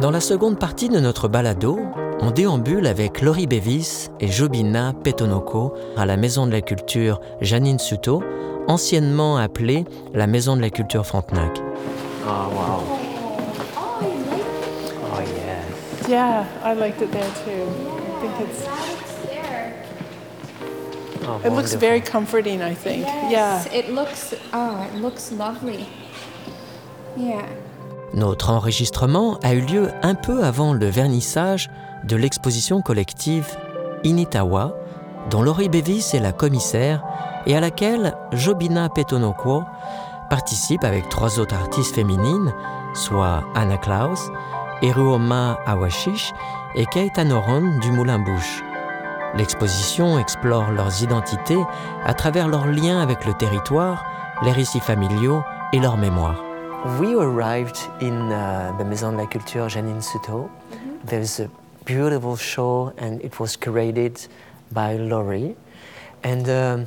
Dans la seconde partie de notre balado, on déambule avec Laurie Bevis et Jobina Petonoko à la Maison de la Culture Janine Suto, anciennement appelée la Maison de la Culture Frontenac. Oh, wow. Oh? Oh, yes. Yeah, I liked it there too. I think it's. there. Oh, It looks very comforting. I think. Yes, Yeah. it looks. Oh, it looks lovely. Yeah. Notre enregistrement a eu lieu un peu avant le vernissage de l'exposition collective Initawa, dont Laurie Bevis est la commissaire et à laquelle Jobina Petonokwo participe avec trois autres artistes féminines, soit Anna Klaus, Eruoma Awashish et Kate Anoron du Moulin Bouche. L'exposition explore leurs identités à travers leurs liens avec le territoire, les récits familiaux et leur mémoire. We arrived in uh, the Maison de la Culture Janine Sutto. There's a beautiful show, and it was curated by Lori. And um,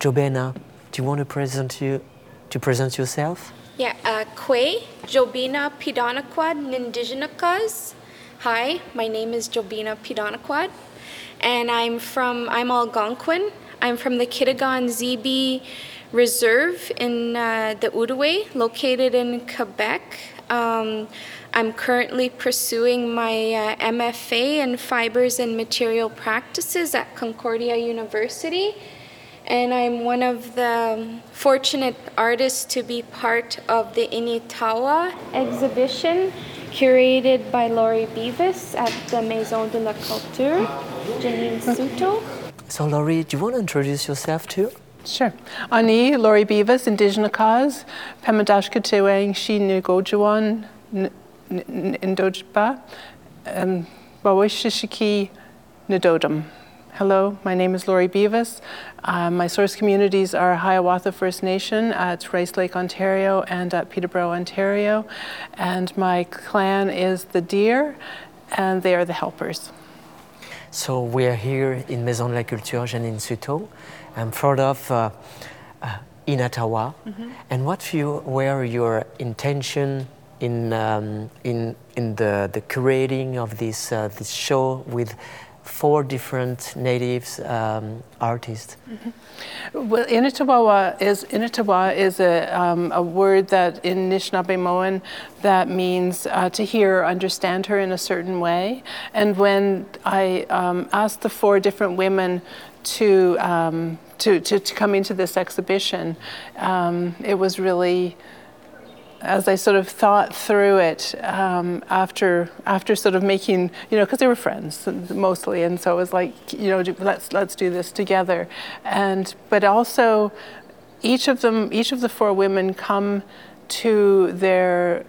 Jobena, do you want to present you to present yourself? Yeah, uh, Kwe, Jobena Petonoquot Nindiginakas. Hi, my name is Jobena Petonoquot, and I'm from, I'm Algonquin. I'm from the Kitigan Zibi Reserve in uh, the Outaouais, located in Quebec. Um, I'm currently pursuing my uh, MFA in Fibers and Material Practices at Concordia University and I'm one of the fortunate artists to be part of the Initawà exhibition curated by Lori Beavis at the Maison de la Culture, Janine Sutto. So, Lori, do you want to introduce yourself too? Sure. Ani, Lori Beavis, Indigenous Cause, Pemadashka Tewang, Shi Ngojuan, Indojba, and Bawishishiki Ndodum. Hello, my name is Lori Beavis. Uh, my source communities are Hiawatha First Nation at Rice Lake, Ontario, and at Peterborough, Ontario. And my clan is the Deer, and they are the helpers. So we are here in Maison de la Culture Janine Sutto. I'm proud of uh, uh, Initawà. And what you, were your intention in, um, in, in the, the curating of this, uh, this show with four different natives um, artists? Well, Initawà is Initawà is a, um, a word that in Anishinaabe that means uh, to hear or understand her in a certain way. And when I um, asked the four different women to, um, to, to, to come into this exhibition, um, it was really as I sort of thought through it um, after after sort of making you know because they were friends mostly and so it was like you know let's let's do this together. And but also each of them each of the four women come to their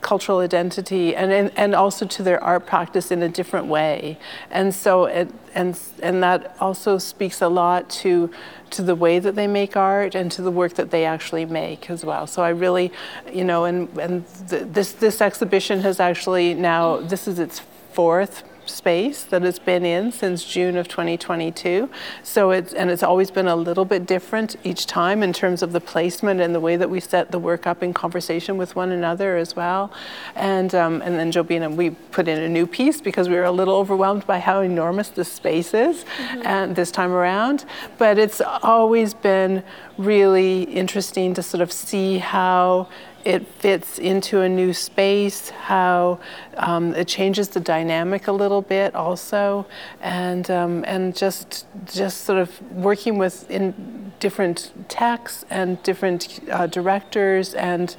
cultural identity and, and and also to their art practice in a different way. And so it and and that also speaks a lot to to the way that they make art and to the work that they actually make as well. So i really you know and and th- this this exhibition has actually now this is its fourth space that it's been in since June of 2022. So it's and it's always been a little bit different each time in terms of the placement and the way that we set the work up in conversation with one another as well. And um, and then Jobena, we put in a new piece because we were a little overwhelmed by how enormous the space is, and this time around. But it's always been really interesting to sort of see how it fits into a new space, how um, it changes the dynamic a little bit also, and um, and just just sort of working with in different texts and different uh, directors, and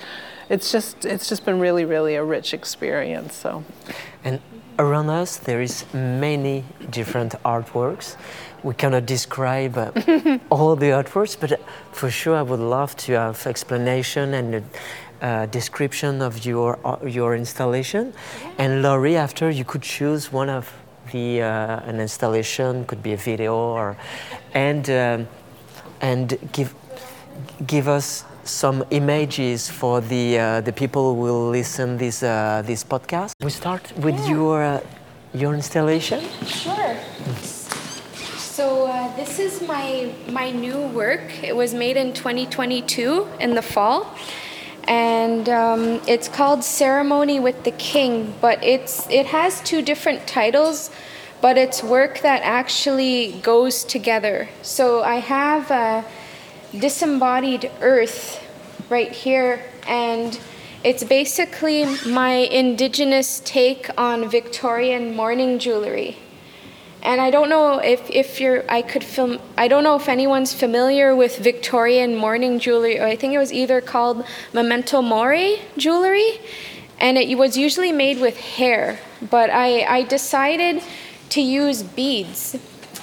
it's just it's just been really really a rich experience. So. And around us, there is many different artworks. We cannot describe uh, all the artworks, but uh, for sure, I would love to have explanation and a uh, description of your uh, your installation. And Lori, after you could choose one of the uh, an installation, could be a video, or and um, and give give us some images for the uh, the people who will listen this uh, this podcast. We start with your uh, your installation. Sure. So uh, this is my my new work. It was made in 2022 in the fall, and um, it's called Ceremony with the King. But it's it has two different titles, but it's work that actually goes together. So I have a disembodied earth right here, and it's basically my indigenous take on Victorian mourning jewelry. And I don't know if, if you're, I could film, I don't know if anyone's familiar with Victorian mourning jewelry, or I think it was either called memento mori jewelry, and it was usually made with hair. But I, I decided to use beads.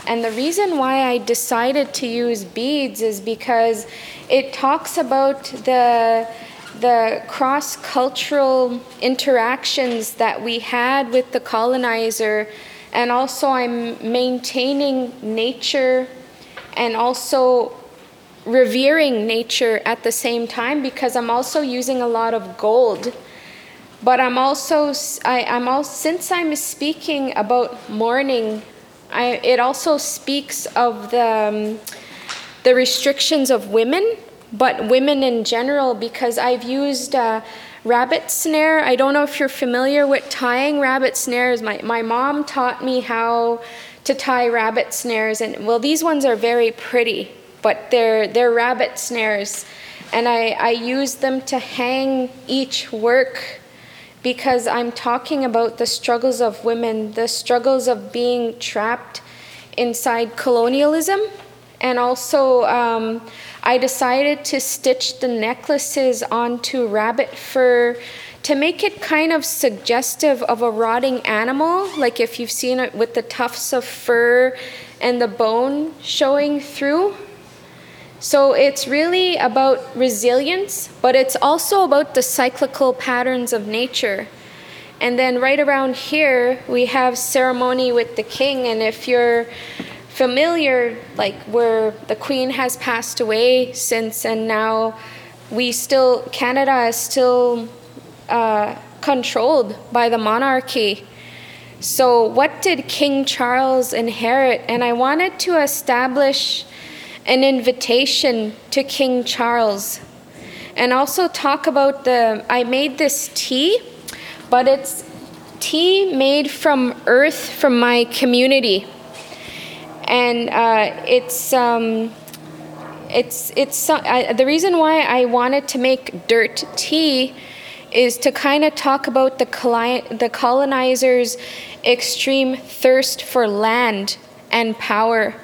And the reason why I decided to use beads is because it talks about the, the cross cultural interactions that we had with the colonizer and also I'm maintaining nature and also revering nature at the same time because I'm also using a lot of gold. But I'm also I, am also since I'm speaking about mourning, I, it also speaks of the um, the restrictions of women, but women in general because I've used. Uh, rabbit snare. I don't know if you're familiar with tying rabbit snares. My, my mom taught me how to tie rabbit snares, and well, these ones are very pretty, but they're, they're rabbit snares. And I, I use them to hang each work because I'm talking about the struggles of women, the struggles of being trapped inside colonialism, and also um, I decided to stitch the necklaces onto rabbit fur to make it kind of suggestive of a rotting animal, like if you've seen it with the tufts of fur and the bone showing through. So it's really about resilience, but it's also about the cyclical patterns of nature. And then right around here, we have ceremony with the king. And if you're familiar, like where the Queen has passed away since, and now we still, Canada is still uh, controlled by the monarchy. So, what did King Charles inherit? And I wanted to establish an invitation to King Charles and also talk about the. I made this tea, but it's tea made from earth from my community and uh, it's um, it's it's the reason why I wanted to make dirt tea is to kind of talk about the the colonizers' extreme thirst for land and power.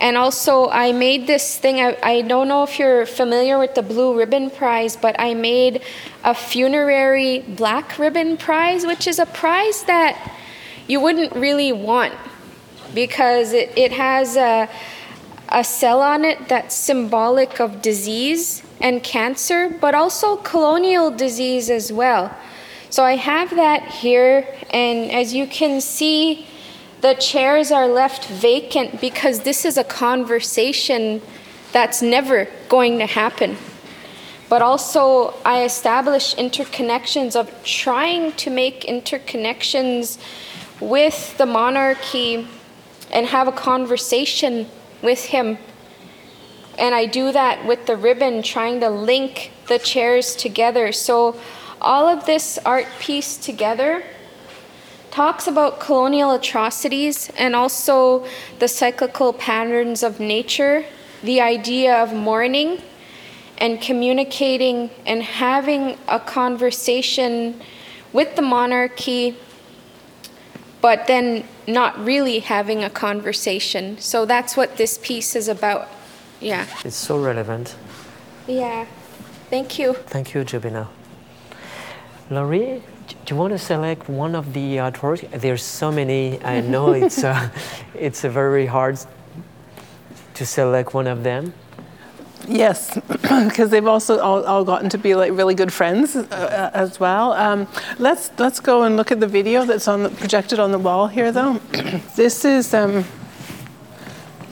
And also, I made this thing. I, I don't know if you're familiar with the Blue Ribbon Prize, but I made a funerary black ribbon prize, which is a prize that you wouldn't really want because it, it has a, a cell on it that's symbolic of disease and cancer, but also colonial disease as well. So I have that here, and as you can see, the chairs are left vacant because this is a conversation that's never going to happen. But also, I establish interconnections of trying to make interconnections with the monarchy and have a conversation with him. And I do that with the ribbon, trying to link the chairs together. So, all of this art piece together talks about colonial atrocities and also the cyclical patterns of nature, the idea of mourning and communicating and having a conversation with the monarchy, but then not really having a conversation. So that's what this piece is about. Yeah. It's so relevant. Yeah. Thank you. Thank you, Jobena. Lori, do you want to select one of the artwork? There's so many. I know it's uh, it's very hard to select one of them. Yes, because they've also all, all, gotten to be like really good friends uh, uh, as well. Um, let's let's go and look at the video that's on the, projected on the wall here, though. this is um,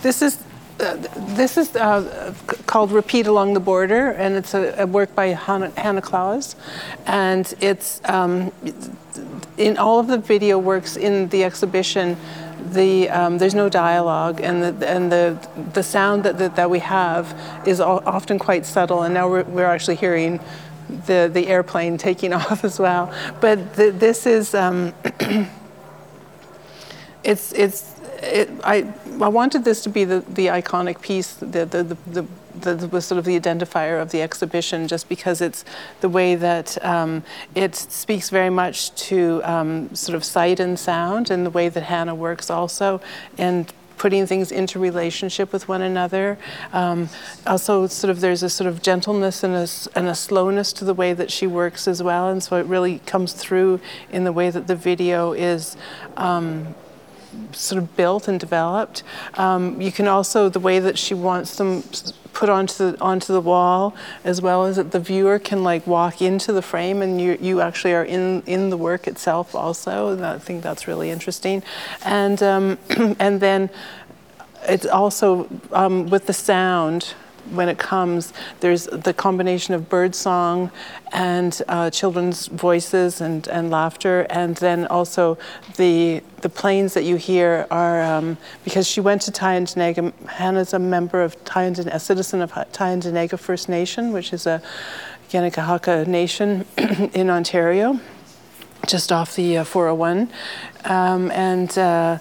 this is. Uh, this is uh, called Repeat Along the Border, and it's a, a work by Hannah, Hannah Claus. And it's um, in all of the video works in the exhibition the, um, there's no dialogue, and the, and the, the sound that, that, that we have is often quite subtle. And now we're, we're actually hearing the the airplane taking off as well. But th- this is um, it's it's it, I I wanted this to be the, the iconic piece, the the, the, the the, was sort of the identifier of the exhibition, just because it's the way that um, it speaks very much to um, sort of sight and sound, and the way that Hannah works also, and putting things into relationship with one another. Um, also, sort of there's a sort of gentleness and a, and a slowness to the way that she works as well, and so it really comes through in the way that the video is. Um, sort of built and developed. Um, you can also the way that she wants them put onto the onto the wall, as well as that the viewer can like walk into the frame and you you actually are in in the work itself also. And I think that's really interesting, and um, and then it's also um, with the sound when it comes, there's the combination of birdsong and uh, children's voices and, and laughter, and then also the the planes that you hear are um, because she went to Tyendinaga. Hannah's a member of Tyendinaga, a citizen of Tyendinaga First Nation, which is a Kanien'kehá:ka Nation in Ontario, just off the uh, 401, um, and. Uh,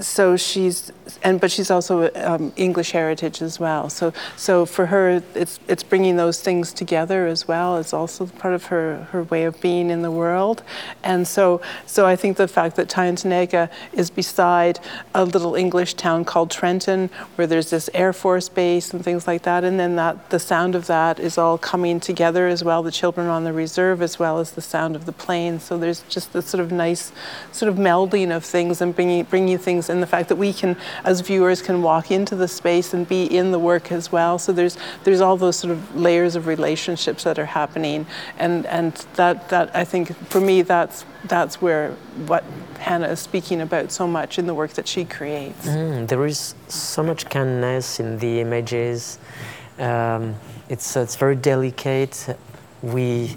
so she's and but she's also um, English heritage as well. So so for her, it's it's bringing those things together as well. It's also part of her her way of being in the world. And so so I think the fact that Tyendinaga is beside a little English town called Trenton, where there's this Air Force base and things like that, and then that the sound of that is all coming together as well. The children on the reserve as well as the sound of the plane. So there's just this sort of nice sort of melding of things and bringing bringing things and the fact that we can, as viewers, can walk into the space and be in the work as well. So there's there's all those sort of layers of relationships that are happening, and and that that I think for me that's that's where what Hannah is speaking about so much in the work that she creates. Mm, there is so much kindness in the images. Um, it's it's very delicate. We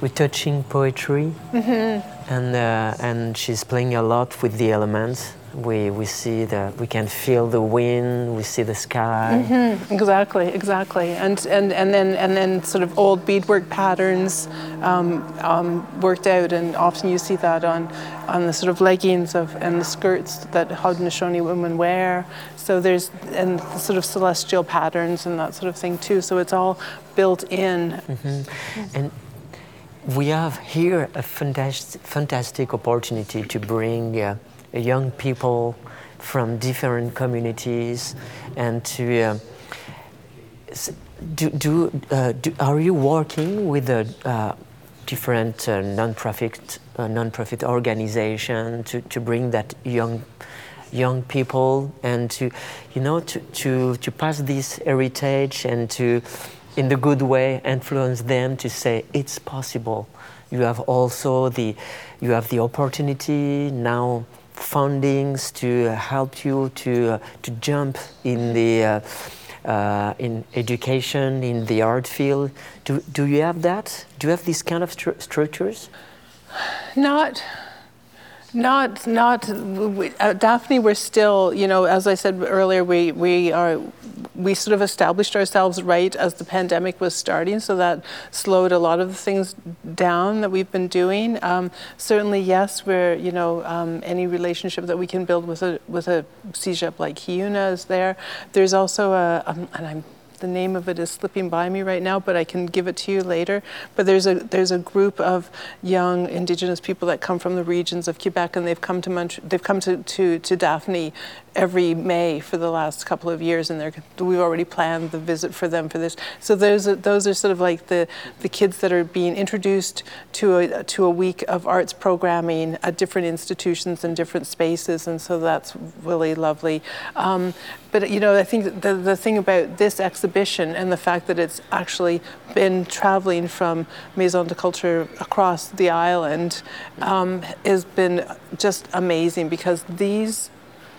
we're touching poetry, mm-hmm. and uh, and she's playing a lot with the elements we, we see the we can feel the wind we see the sky. Mm-hmm. exactly exactly. And, and and then and then sort of old beadwork patterns um, um, worked out and often you see that on on the sort of leggings of and the skirts that Haudenosaunee women wear. So there's and the sort of celestial patterns and that sort of thing too. So it's all built in. Mm-hmm. and we have here a fantastic, fantastic opportunity to bring uh, young people from different communities and to uh, do, do, uh, do, are you working with a uh, different uh, non-profit uh, non-profit organization to, to bring that young young people and to you know to, to, to pass this heritage and to in the good way influence them to say it's possible. You have also the you have the opportunity. Now fundings to help you to, uh, to jump in the uh, uh, in education, in the art field. Do, do you have that? Do you have these kind of stru- structures? Not not, not. At Daphne, we're still, you know, as I said earlier, we we are, we sort of established ourselves right as the pandemic was starting, so that slowed a lot of the things down that we've been doing. Um, certainly, yes, we're, you know, um, any relationship that we can build with a with a CEGEP like Kiuna is there. There's also a, um, and I'm the name of it is slipping by me right now, but I can give it to you later. But there's a there's a group of young Indigenous people that come from the regions of Quebec, and they've come to Mont- they've come to, to, to Daphne every May for the last couple of years, and we've already planned the visit for them for this. So those are, those are sort of like the, the kids that are being introduced to a, to a week of arts programming at different institutions and different spaces, and so that's really lovely. Um, but you know, I think the, the thing about this exhibition and the fact that it's actually been traveling from Maison de Culture across the island um, has been just amazing because these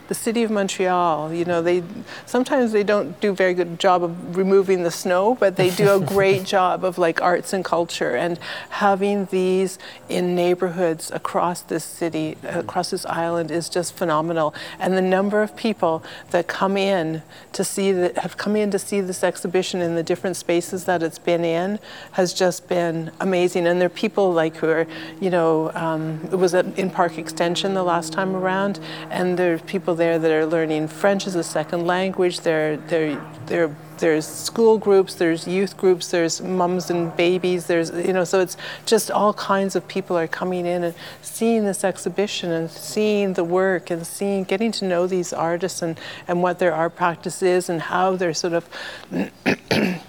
the city of Montreal. You know, they sometimes they don't do a very good job of removing the snow, but they do a great job of like arts and culture and having these in neighborhoods across this city, across this island is just phenomenal. And the number of people that come in to see that have come in to see this exhibition in the different spaces that it's been in has just been amazing. And there are people like who are, you know, um, it was at, in Park Extension the last time around, and there's people there that are learning French as a second language. They're, they're, they're there's school groups, there's youth groups, there's mums and babies, there's, you know, so it's just all kinds of people are coming in and seeing this exhibition and seeing the work and seeing, getting to know these artists and, and what their art practice is and how their sort of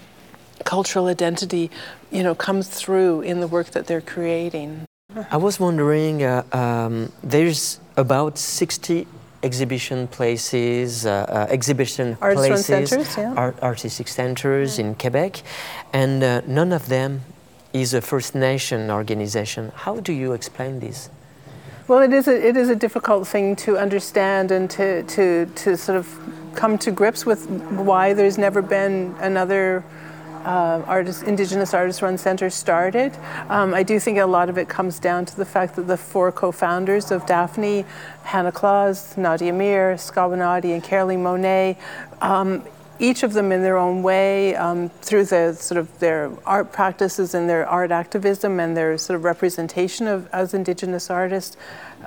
cultural identity, you know, comes through in the work that they're creating. I was wondering, uh, um, there's about 60 exhibition places, uh, uh, exhibition run places, centers, yeah. art- artistic centers in Quebec, and uh, none of them is a First Nation organization. How do you explain this? Well, it is a, it is a difficult thing to understand and to, to, to sort of come to grips with why there's never been another uh, Indigenous Artist Run Center started. Um, I do think a lot of it comes down to the fact that the four co-founders of Daphne, Hannah Claus, Nadia Myre, Skawennati, and Caroline Monnet, um, each of them in their own way, um, through the sort of their art practices and their art activism and their sort of representation of as Indigenous artists,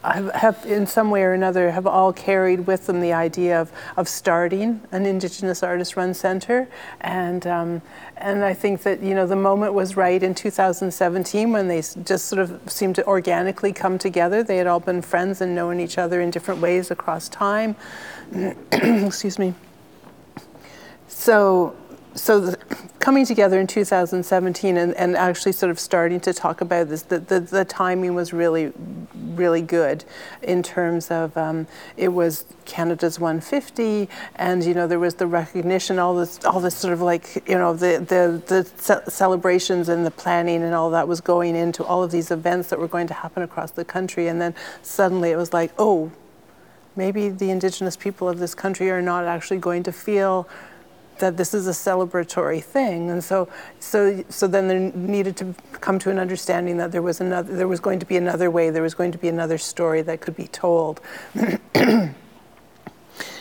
have, have in some way or another have all carried with them the idea of, of starting an Indigenous artist run center. And, um, and I think that, you know, the moment was right in 2017 when they just sort of seemed to organically come together. They had all been friends and known each other in different ways across time. Excuse me. So, so coming together in 2017 and, and actually sort of starting to talk about this, the, the, the timing was really, really good in terms of um, it was Canada's 150, and you know there was the recognition, all this, all this sort of like you know the the the ce- celebrations and the planning and all that was going into all of these events that were going to happen across the country, and then suddenly it was like, oh, maybe the indigenous people of this country are not actually going to feel that this is a celebratory thing. And so so so then there needed to come to an understanding that there was another there was going to be another way there was going to be another story that could be told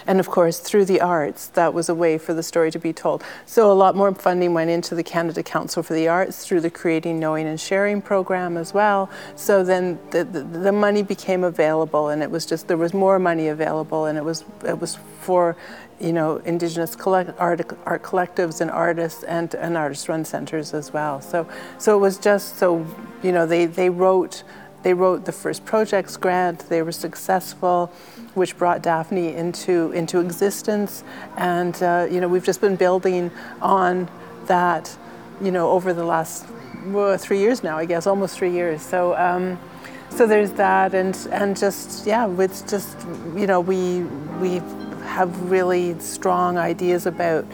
and of course through the arts that was a way for the story to be told. So a lot more funding went into the canada council for the arts through the creating knowing and sharing program as well. So then the, the, the money became available and it was just there was more money available and it was it was for you know indigenous collect, art, art collectives and artists and, and artist run centers as well. So so it was just so you know they they wrote they wrote the first projects grant. They were successful, which brought Daphne into into existence. And uh, you know, we've just been building on that, you know, over the last well, three years now, I guess, almost three years. So. Um, so there's that, and and just yeah, it's just you know we we have really strong ideas about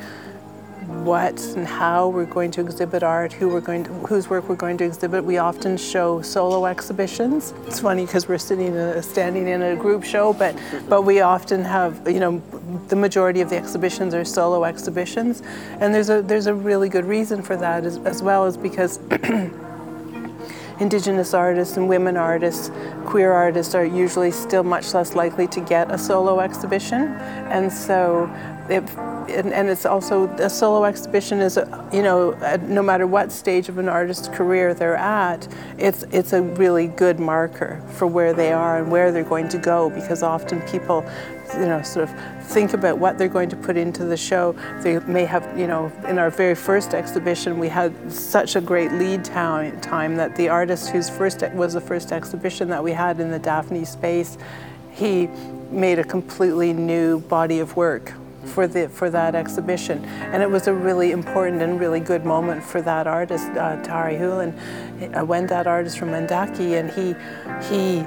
what and how we're going to exhibit art, who we're going to, whose work we're going to exhibit. We often show solo exhibitions. It's funny because we're sitting uh, standing in a group show, but but we often have you know the majority of the exhibitions are solo exhibitions, and there's a there's a really good reason for that as, as well as because. Indigenous artists and women artists, queer artists are usually still much less likely to get a solo exhibition, and so it, and, and it's also a solo exhibition is a, you know uh, no matter what stage of an artist's career they're at, it's it's a really good marker for where they are and where they're going to go because often people you know, sort of think about what they're going to put into the show. They may have, you know, in our very first exhibition, we had such a great lead time, time that the artist whose first was the first exhibition that we had in the Daphne space, he made a completely new body of work for the for that exhibition, and it was a really important and really good moment for that artist, uh, Teharihulen, uh, Wendat artist from Wendake, and he he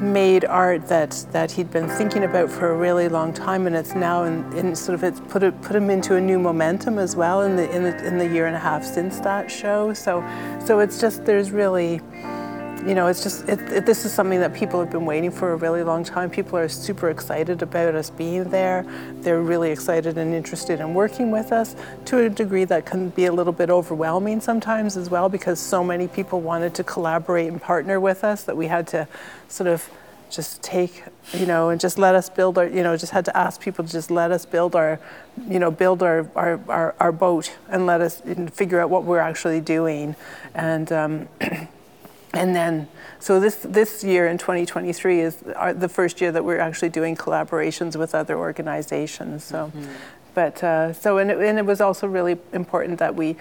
made art that, that he'd been thinking about for a really long time, and it's now in, in sort of it's put it, put him into a new momentum as well in the in the in the year and a half since that show. So so it's just there's really you know, it's just, it, it, this is something that people have been waiting for a really long time. People are super excited about us being there. They're really excited and interested in working with us to a degree that can be a little bit overwhelming sometimes as well because so many people wanted to collaborate and partner with us that we had to sort of just take, you know, and just let us build our, you know, just had to ask people to just let us build our, you know, build our, our, our, our boat and let us figure out what we're actually doing. And, um, and then so this this year in 2023 is our, the first year that we're actually doing collaborations with other organizations so mm-hmm. but uh, so and it, and it was also really important that we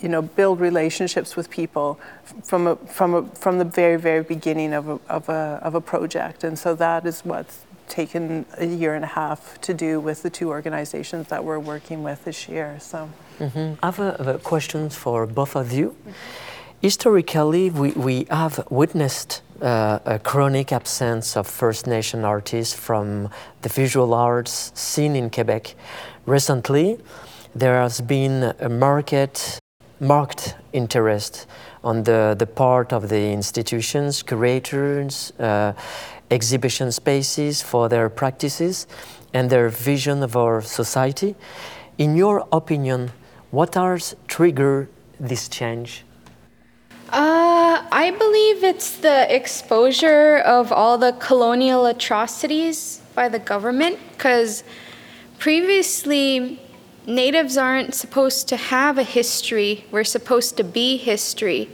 you know build relationships with people from a, from a, from the very very beginning of a, of a of a project and so that is what's taken a year and a half to do with the two organizations that we're working with this year so mm-hmm. I have a, a question for both of you mm-hmm. Historically, we, we have witnessed uh, a chronic absence of First Nation artists from the visual arts scene in Quebec. Recently, there has been a market, marked interest on the, the part of the institutions, curators, uh, exhibition spaces for their practices and their vision of our society. In your opinion, what has trigger this change? Uh, I believe it's the exposure of all the colonial atrocities by the government because previously natives aren't supposed to have a history, we're supposed to be history.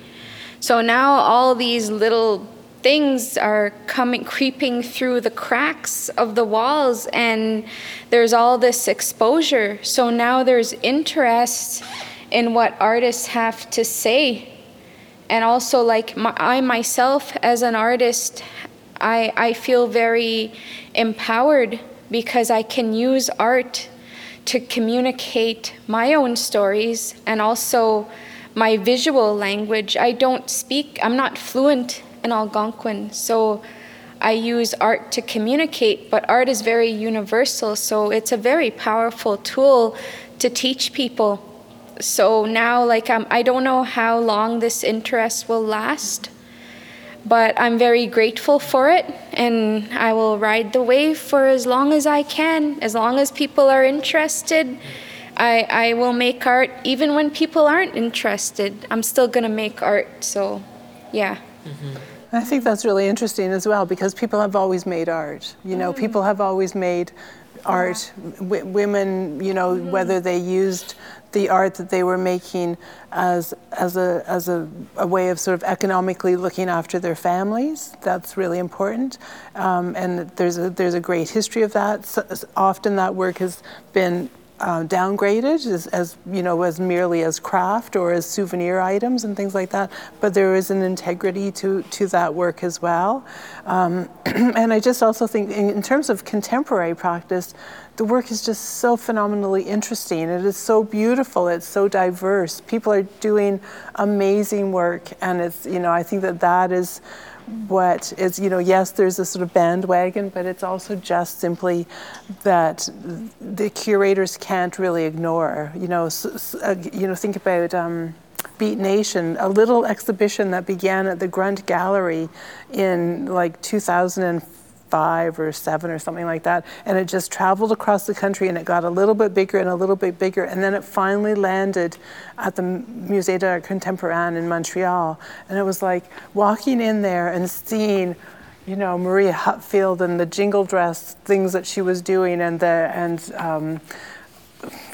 So now all these little things are coming creeping through the cracks of the walls and there's all this exposure so now there's interest in what artists have to say and also like my, I myself as an artist, I, I feel very empowered because I can use art to communicate my own stories and also my visual language. I don't speak, I'm not fluent in Algonquin, so I use art to communicate, but art is very universal, so it's a very powerful tool to teach people so now like I'm, i don't know how long this interest will last but i'm very grateful for it and i will ride the wave for as long as i can as long as people are interested i, I will make art even when people aren't interested i'm still going to make art so yeah mm-hmm. I think that's really interesting as well because people have always made art. You know, mm-hmm. people have always made art. W- women, you know, mm-hmm. whether they used the art that they were making as, as, a, as a, a way of sort of economically looking after their families. That's really important. Um, and there's a, there's a great history of that. So, often that work has been uh, downgraded as, as, you know as merely as craft or as souvenir items and things like that. But there is an integrity to to that work as well. Um, and I just also think in, in terms of contemporary practice, the work is just so phenomenally interesting. It is so beautiful. It's so diverse. People are doing amazing work, and it's you know I think that that is what is you know yes there's a sort of bandwagon but it's also just simply that the curators can't really ignore you know uh, you know think about um, Beat Nation, a little exhibition that began at the Grunt Gallery in like 2004 five or seven or something like that. And it just traveled across the country and it got a little bit bigger and a little bit bigger. And then it finally landed at the Musée d'Art Contemporain in Montreal. And it was like walking in there and seeing you know Maria Hupfield and the jingle dress things that she was doing and the and um,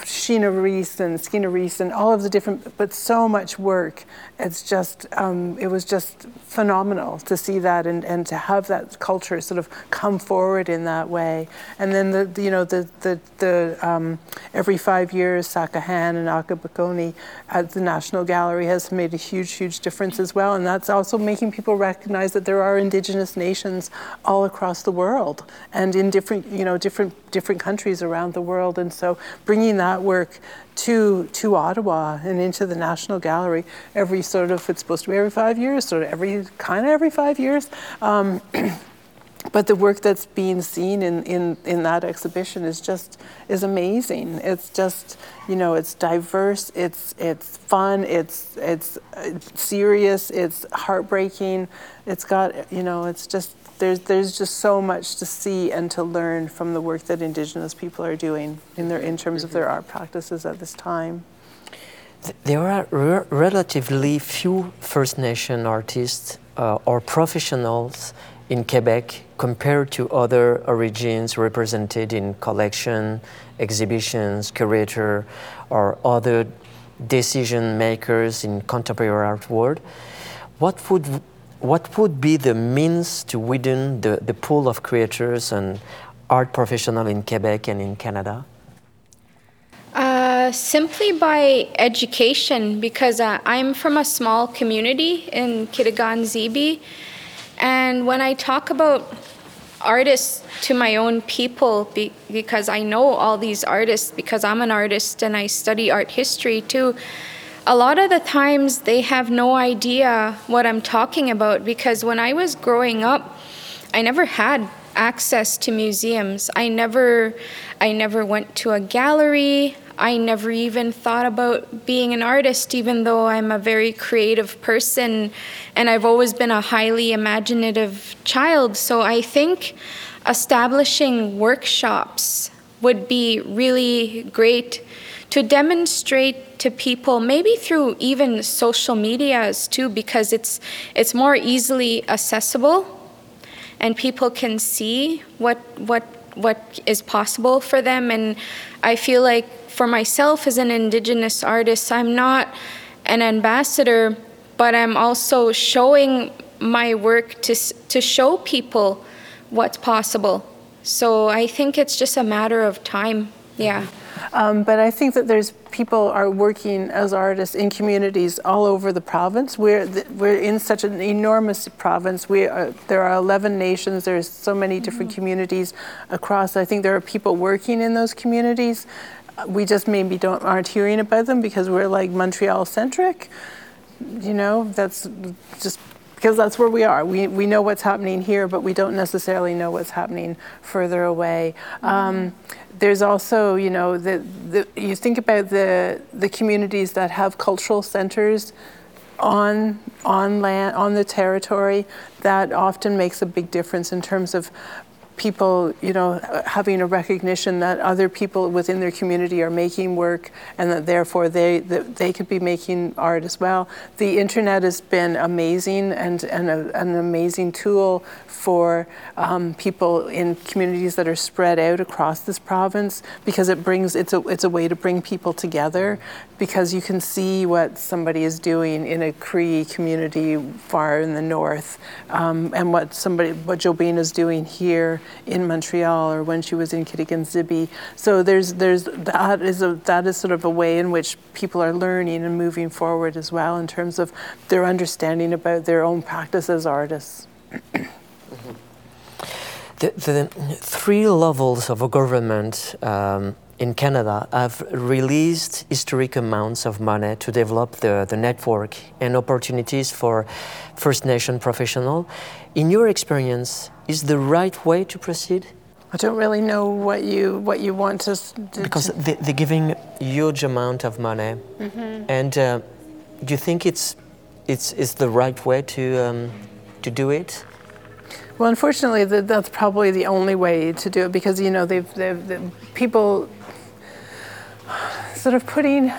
Sheena Reese and Skeena Reece and all of the different, but so much work. It's just, um, it was just phenomenal to see that and, and to have that culture sort of come forward in that way. And then the, the you know, the, the, the um, every five years, Sakahàn and Abadakone at the National Gallery has made a huge, huge difference as well. And that's also making people recognize that there are indigenous nations all across the world and in different, you know, different, different countries around the world. And so bringing that work to to Ottawa and into the National Gallery every sort of it's supposed to be every five years, sort of every kind of every five years. Um, but the work that's being seen in, in, in that exhibition is just is amazing. It's just you know it's diverse, it's it's fun, it's it's serious, it's heartbreaking. It's got you know it's just there's there's just so much to see and to learn from the work that Indigenous people are doing in their in terms of their art practices at this time. There are re relatively few First Nation artists uh, or professionals in Quebec compared to other origins represented in collection, exhibitions, curator, or other decision makers in contemporary art world. What would what would be the means to widen the, the pool of creators and art professionals in Quebec and in Canada? Uh, simply by education, because uh, I'm from a small community in Kitigan Zibi, and when I talk about artists to my own people, be, because I know all these artists, because I'm an artist and I study art history too, a lot of the times they have no idea what I'm talking about because when I was growing up, I never had access to museums. I never I never went to a gallery. I never even thought about being an artist, even though I'm a very creative person and I've always been a highly imaginative child. So I think establishing workshops would be really great to demonstrate to people maybe through even social medias too because it's it's more easily accessible and people can see what what what is possible for them and I feel like for myself as an indigenous artist, I'm not an ambassador, but I'm also showing my work to, to show people what's possible. So I think it's just a matter of time. Yeah. Um, but I think that there's people are working as artists in communities all over the province. We're we're in such an enormous province. We are, there are 11 nations. There's so many different mm-hmm. communities across. I think there are people working in those communities we just maybe don't aren't hearing about them because we're like Montreal centric. You know, that's just because that's where we are. We, we know what's happening here, but we don't necessarily know what's happening further away. Mm-hmm. Um, there's also, you know, the, the, you think about the, the communities that have cultural centers on on land on the territory that often makes a big difference in terms of people, you know, having a recognition that other people within their community are making work and that therefore they, that they could be making art as well. The internet has been amazing and, and a, an amazing tool for um, people in communities that are spread out across this province because it brings, it's a, it's a way to bring people together because you can see what somebody is doing in a Cree community far in the north um, and what somebody, what Jobena is doing here in Montreal or when she was in Zibi. So there's there's that is a that is sort of a way in which people are learning and moving forward as well in terms of their understanding about their own practice as artists. The, the, three levels of a government um, in Canada have released historic amounts of money to develop the, the network and opportunities for First Nation professionals. In your experience, is the right way to proceed? I don't really know what you what you want to. do. because they, are giving huge amount of money, mm-hmm. and uh, do you think it's it's it's the right way to um, to do it? Well, unfortunately, the, that's probably the only way to do it because you know they've, they've, they've people sort of putting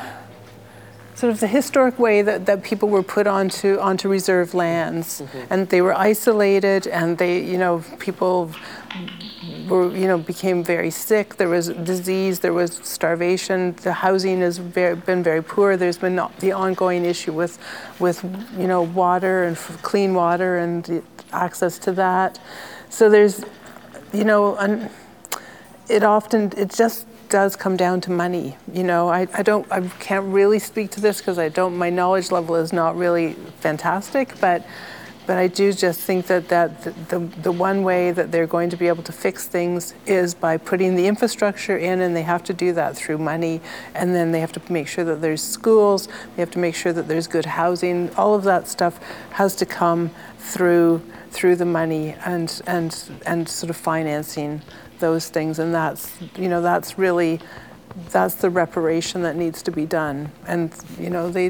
sort of the historic way that, that people were put onto onto reserve lands. Mm-hmm. and they were isolated and they you know people were you know became very sick. There was disease there was starvation. The housing has very, been very poor. There's been the ongoing issue with with you know water and clean water and access to that. So there's you know and it often it just does come down to money. You know, I, I don't, I can't really speak to this because I don't, my knowledge level is not really fantastic, but but I do just think that, that the, the, the one way that they're going to be able to fix things is by putting the infrastructure in, and they have to do that through money. And then they have to make sure that there's schools, they have to make sure that there's good housing. All of that stuff has to come through through the money and and and sort of financing those things. And that's you know that's really that's the reparation that needs to be done. And you know they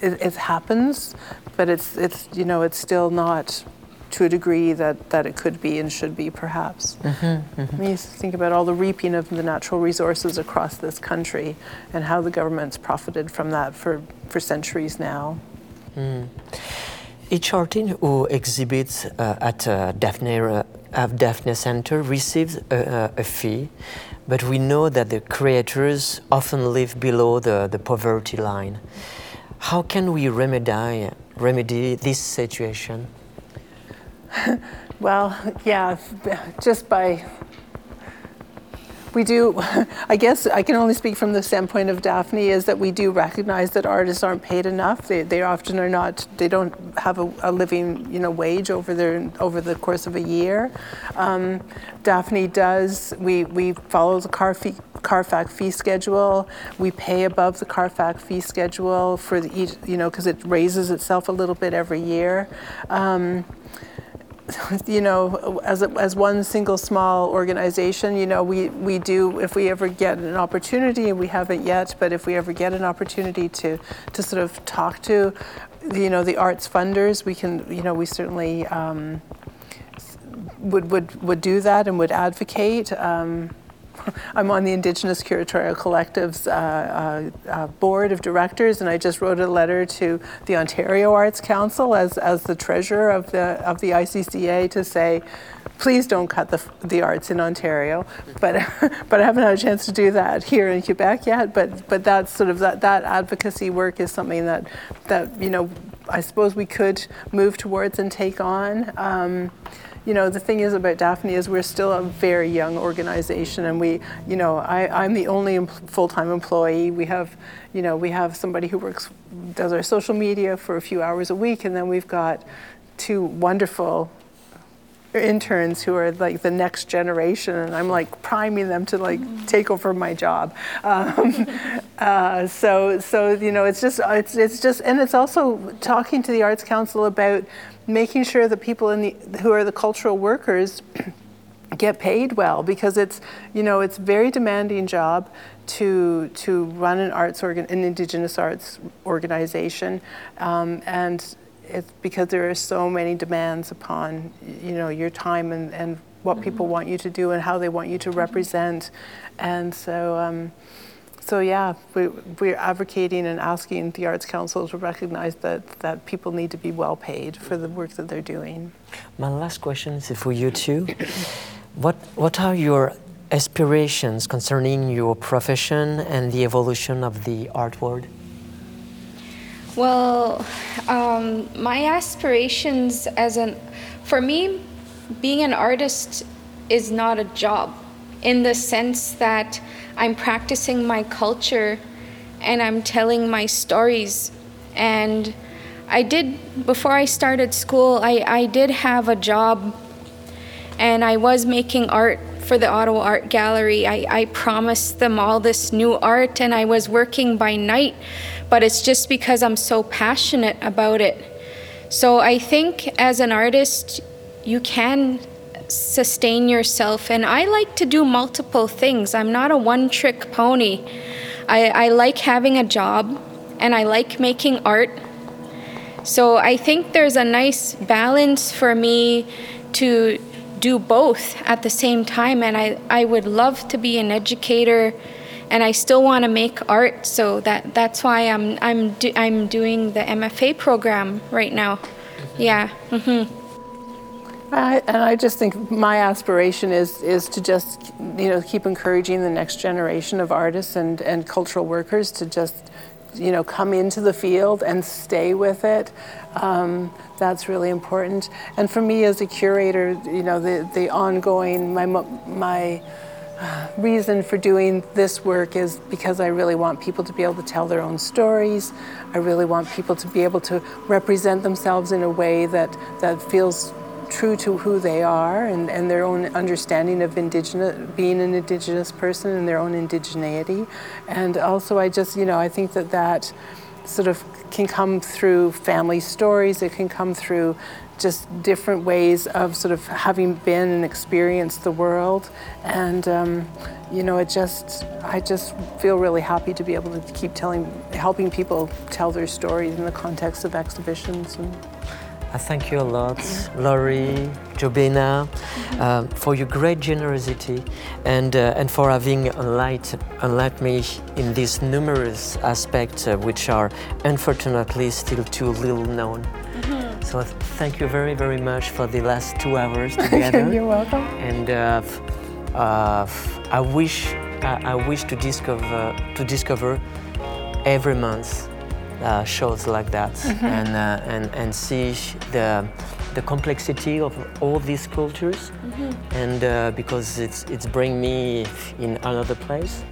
it, it happens, but it's it's you know it's still not to a degree that, that it could be and should be perhaps. Mm-hmm, mm-hmm. You think about all the reaping of the natural resources across this country and how the government's profited from that for, for centuries now. Mm. Each artist who exhibits uh, at uh, Daphne, uh, Daphne Center receives a, a, fee, but we know that the creators often live below the, the poverty line. How can we remedy, remedy this situation? well, yeah, just by we do, I guess I can only speak from the standpoint of Daphne, is that we do recognize that artists aren't paid enough. They, they often are not, they don't have a, a living you know, wage over, their, over the course of a year. Um, Daphne does, we, we follow the car fee, CARFAC fee schedule. We pay above the CARFAC fee schedule for the, you know, because it raises itself a little bit every year. Um, you know, as, a, as one single small organization, you know, we, we do, if we ever get an opportunity, and we haven't yet, but if we ever get an opportunity to, to sort of talk to, you know, the arts funders, we can, you know, we certainly um, would, would, would do that and would advocate. Um, I'm on the Indigenous Curatorial Collective's uh, uh, uh, board of directors, and I just wrote a letter to the Ontario Arts Council as, as the treasurer of the, of the ICCA to say, please don't cut the, the arts in Ontario. But, but I haven't had a chance to do that here in Quebec yet. But, but that's sort of that, that advocacy work is something that, that, you know, I suppose we could move towards and take on. Um, you know, the thing is about Daphne is we're still a very young organization, and we, you know, I, I'm the only full-time employee. We have, you know, we have somebody who works, does our social media for a few hours a week, and then we've got two wonderful interns who are like the next generation and i'm like priming them to like take over my job um, uh, so so you know it's just it's, it's just and it's also talking to the arts council about making sure that people in the, who are the cultural workers get paid well because it's you know it's a very demanding job to to run an arts organ an indigenous arts organization. Um, and it's because there are so many demands upon you know your time and, and what mm-hmm. people want you to do and how they want you to represent. And so um, so yeah, we, we're advocating and asking the Arts Council to recognize that, that people need to be well paid for the work that they're doing. My last question is for you too. what, what are your aspirations concerning your profession and the evolution of the art world? Well, um, my aspirations as an, for me, being an artist is not a job in the sense that I'm practicing my culture and I'm telling my stories. And I did, before I started school, I, I did have a job and I was making art for the Ottawa Art Gallery. I, I promised them all this new art and I was working by night, but it's just because I'm so passionate about it. So I think as an artist, you can sustain yourself. And I like to do multiple things. I'm not a one trick pony. I, I like having a job and I like making art. So I think there's a nice balance for me to do both at the same time. And I, I would love to be an educator and I still want to make art. So that, that's why I'm, I'm, do, I'm doing the MFA program right now. Yeah. Mm-hmm. I, and I just think my aspiration is is to just you know keep encouraging the next generation of artists and, and cultural workers to just you know come into the field and stay with it. Um, that's really important. And for me as a curator, you know the the ongoing my my reason for doing this work is because I really want people to be able to tell their own stories. I really want people to be able to represent themselves in a way that, that feels true to who they are and, and their own understanding of indigenous being an indigenous person and their own indigeneity. And also i just you know i think that that sort of can come through family stories. It can come through just different ways of sort of having been and experienced the world. And um, you know it just i just feel really happy to be able to keep telling helping people tell their stories in the context of exhibitions and I thank you a lot, Lori, Jobena, uh, for your great generosity and, uh, and for having enlightened, enlightened me in these numerous aspects uh, which are unfortunately still too little known. So thank you very, very much for the last two hours together. you're welcome and uh, uh, I wish I, I wish to discover to discover every month uh, shows like that. And, uh, and and see the the complexity of all these cultures. And uh, because it's it's bring me in another place.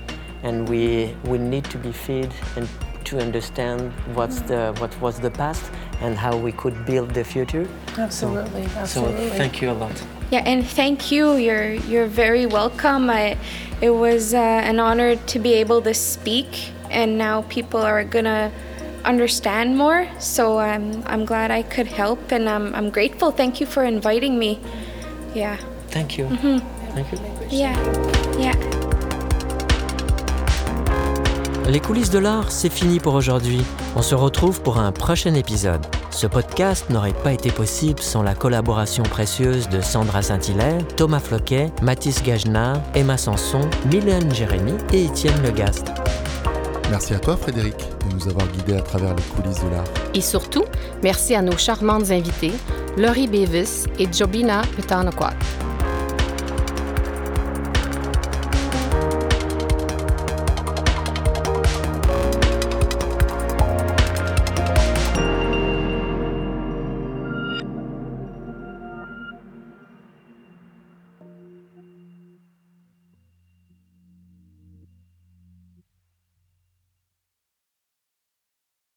And we we need to be fed and to understand what's the what was the past and how we could build the future. Absolutely so absolutely. thank you a lot. Yeah, and thank you. You're you're very welcome. I, it was uh, an honor to be able to speak, and now people are gonna understand more. So I'm I'm glad I could help, and I'm I'm grateful. Thank you for inviting me. Yeah, thank you thank you yeah, yeah. Les coulisses de l'art, c'est fini pour aujourd'hui. On se retrouve pour un prochain épisode. Ce podcast n'aurait pas été possible sans la collaboration précieuse de Sandra Saint-Hilaire, Thomas Floquet, Mathis Gagenard, Emma Sanson, Mylène Jérémy et Étienne Legast. Merci à toi Frédéric de nous avoir guidés à travers les coulisses de l'art. Et surtout, merci à nos charmantes invités, Laurie Bevis et Jobina Petanaquat.